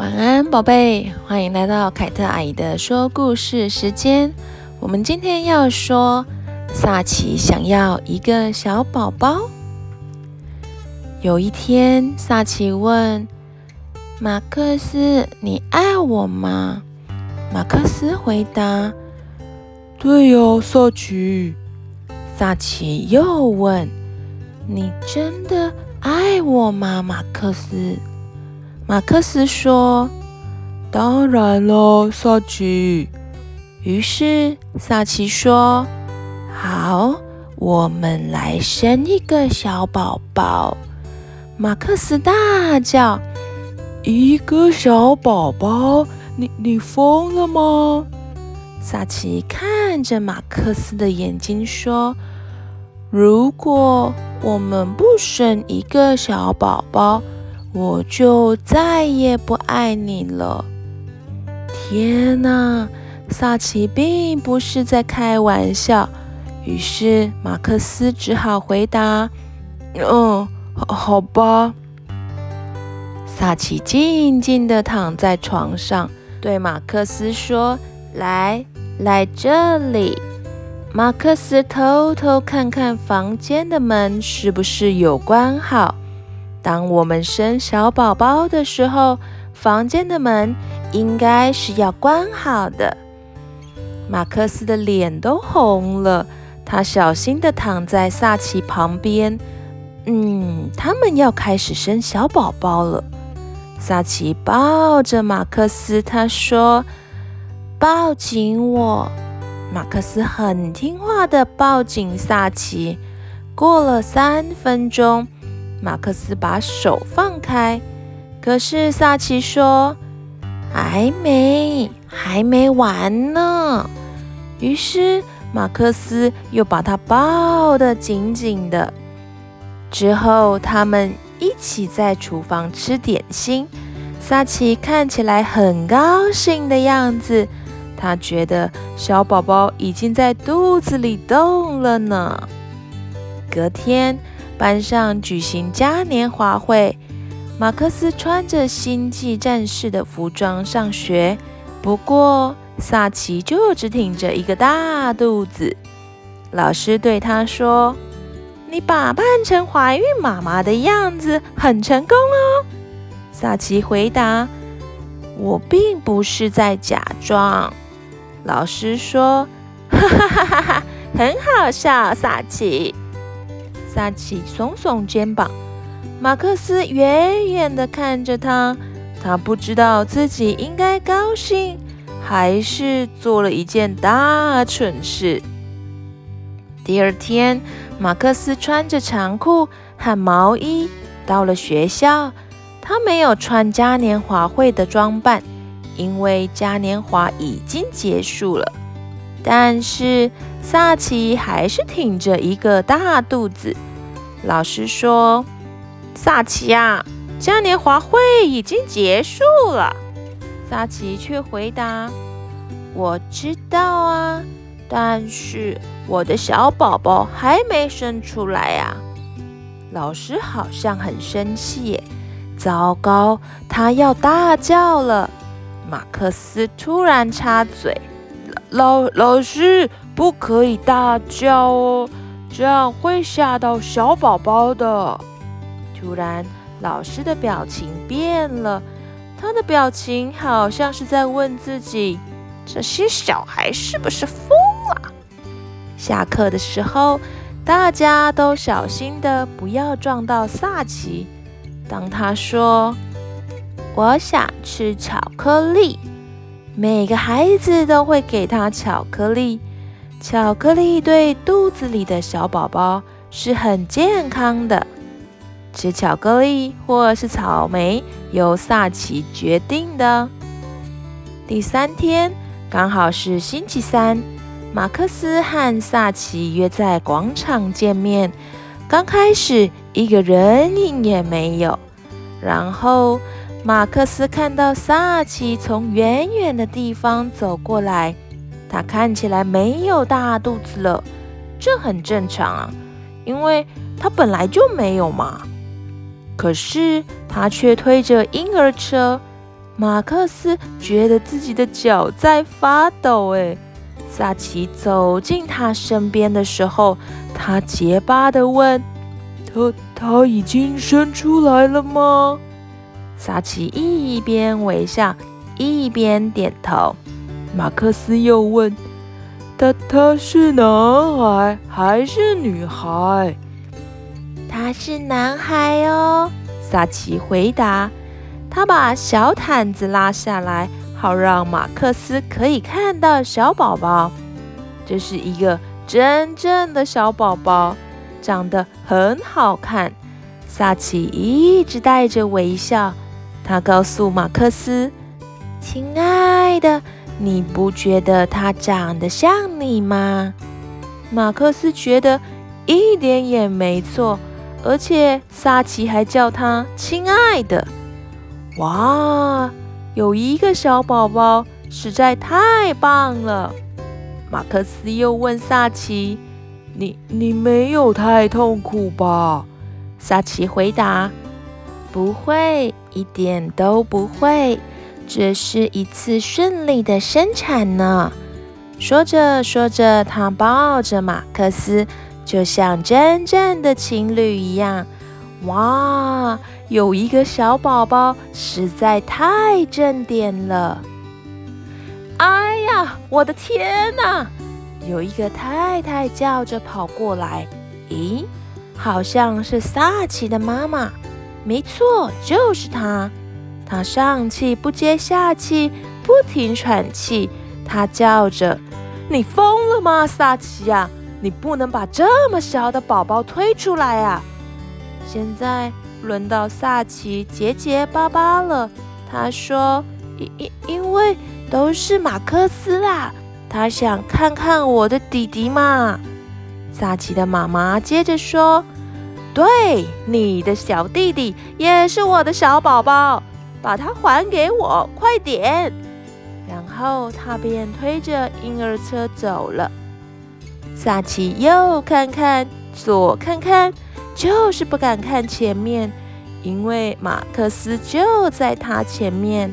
晚安，宝贝，欢迎来到凯特阿姨的说故事时间。我们今天要说，萨奇想要一个小宝宝。有一天，萨奇问马克思：“你爱我吗？”马克思回答：“对呀，萨奇。”萨奇又问：“你真的爱我吗？”马克思。马克思说：“当然了，萨奇。”于是萨奇说：“好，我们来生一个小宝宝。”马克思大叫：“一个小宝宝？你你疯了吗？”萨奇看着马克思的眼睛说：“如果我们不生一个小宝宝，”我就再也不爱你了。天哪，萨奇并不是在开玩笑。于是马克思只好回答：“嗯，好，好吧。”萨奇静静地躺在床上，对马克思说：“来，来这里。”马克思偷偷看看房间的门是不是有关好。当我们生小宝宝的时候，房间的门应该是要关好的。马克思的脸都红了，他小心地躺在萨奇旁边。嗯，他们要开始生小宝宝了。萨奇抱着马克思，他说：“抱紧我。”马克思很听话地抱紧萨奇。过了三分钟。马克思把手放开，可是萨奇说：“还没，还没完呢。”于是马克思又把他抱得紧紧的。之后，他们一起在厨房吃点心。萨奇看起来很高兴的样子，他觉得小宝宝已经在肚子里动了呢。隔天。班上举行嘉年华会，马克思穿着星际战士的服装上学。不过萨奇就只挺着一个大肚子。老师对他说：“你打扮成怀孕妈妈的样子，很成功哦。”萨奇回答：“我并不是在假装。”老师说：“哈哈哈哈哈，很好笑，萨奇。”萨奇耸耸肩膀，马克思远远地看着他，他不知道自己应该高兴，还是做了一件大蠢事。第二天，马克思穿着长裤和毛衣到了学校，他没有穿嘉年华会的装扮，因为嘉年华已经结束了。但是萨奇还是挺着一个大肚子。老师说：“萨奇啊，嘉年华会已经结束了。”萨奇却回答：“我知道啊，但是我的小宝宝还没生出来呀。”老师好像很生气耶，糟糕，他要大叫了。马克思突然插嘴：“老老师，不可以大叫哦，这样会吓到小宝宝的。”突然，老师的表情变了，他的表情好像是在问自己：“这些小孩是不是疯了？”下课的时候，大家都小心的不要撞到萨奇。当他说，我想吃巧克力。每个孩子都会给他巧克力。巧克力对肚子里的小宝宝是很健康的。吃巧克力或是草莓，由萨奇决定的。第三天刚好是星期三，马克思和萨奇约在广场见面。刚开始一个人影也没有，然后。马克思看到萨奇从远远的地方走过来，他看起来没有大肚子了，这很正常啊，因为他本来就没有嘛。可是他却推着婴儿车，马克思觉得自己的脚在发抖。哎，萨奇走进他身边的时候，他结巴地问：“他他已经生出来了吗？”萨奇一边微笑，一边点头。马克思又问：“他他是男孩还是女孩？”“他是男孩哦。”萨奇回答。他把小毯子拉下来，好让马克思可以看到小宝宝。这是一个真正的小宝宝，长得很好看。萨奇一直带着微笑。他告诉马克思：“亲爱的，你不觉得他长得像你吗？”马克思觉得一点也没错，而且萨奇还叫他亲爱的。哇，有一个小宝宝，实在太棒了！马克思又问萨奇：“你你没有太痛苦吧？”萨奇回答：“不会，一点都不会，这是一次顺利的生产呢。”说着说着，他抱着马克思，就像真正的情侣一样。哇！有一个小宝宝实在太正点了！哎呀，我的天哪！有一个太太叫着跑过来。咦，好像是萨奇的妈妈。没错，就是他。他上气不接下气，不停喘气。他叫着：“你疯了吗，萨奇呀？你不能把这么小的宝宝推出来啊！”现在。轮到萨奇结结巴巴了。他说：“因因因为都是马克思啦，他想看看我的弟弟嘛。”萨奇的妈妈接着说：“对，你的小弟弟也是我的小宝宝，把他还给我，快点！”然后他便推着婴儿车走了。萨奇右看看，左看看。就是不敢看前面，因为马克思就在他前面。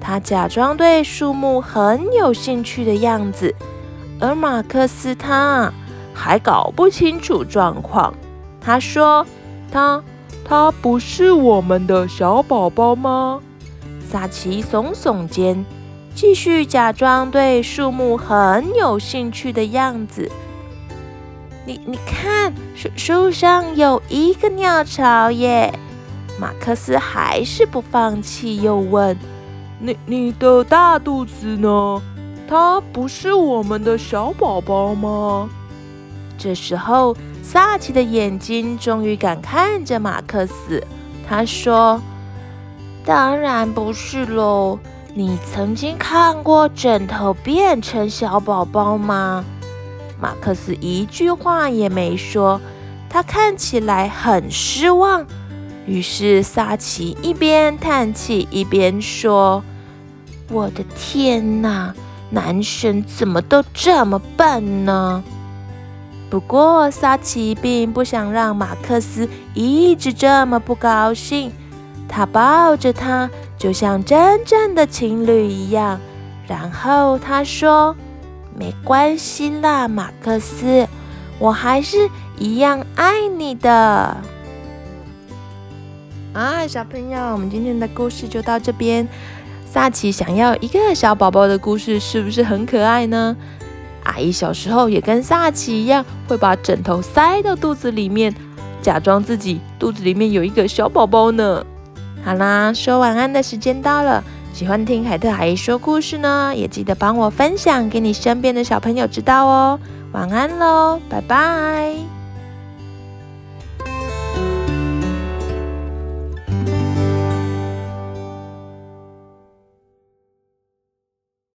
他假装对树木很有兴趣的样子，而马克思他还搞不清楚状况。他说：“他他不是我们的小宝宝吗？”萨奇耸耸肩，继续假装对树木很有兴趣的样子。你你看，树树上有一个鸟巢耶！马克思还是不放弃，又问：“你你的大肚子呢？它不是我们的小宝宝吗？”这时候，萨奇的眼睛终于敢看着马克思。他说：“当然不是喽！你曾经看过枕头变成小宝宝吗？”马克思一句话也没说，他看起来很失望。于是萨奇一边叹气一边说：“我的天哪，男生怎么都这么笨呢？”不过萨奇并不想让马克思一直这么不高兴，他抱着他，就像真正的情侣一样。然后他说。没关系啦，马克思，我还是一样爱你的。啊，小朋友，我们今天的故事就到这边。萨奇想要一个小宝宝的故事，是不是很可爱呢？阿姨小时候也跟萨奇一样，会把枕头塞到肚子里面，假装自己肚子里面有一个小宝宝呢。好啦，说晚安的时间到了。喜欢听凯特阿姨说故事呢，也记得帮我分享给你身边的小朋友知道哦。晚安喽，拜拜。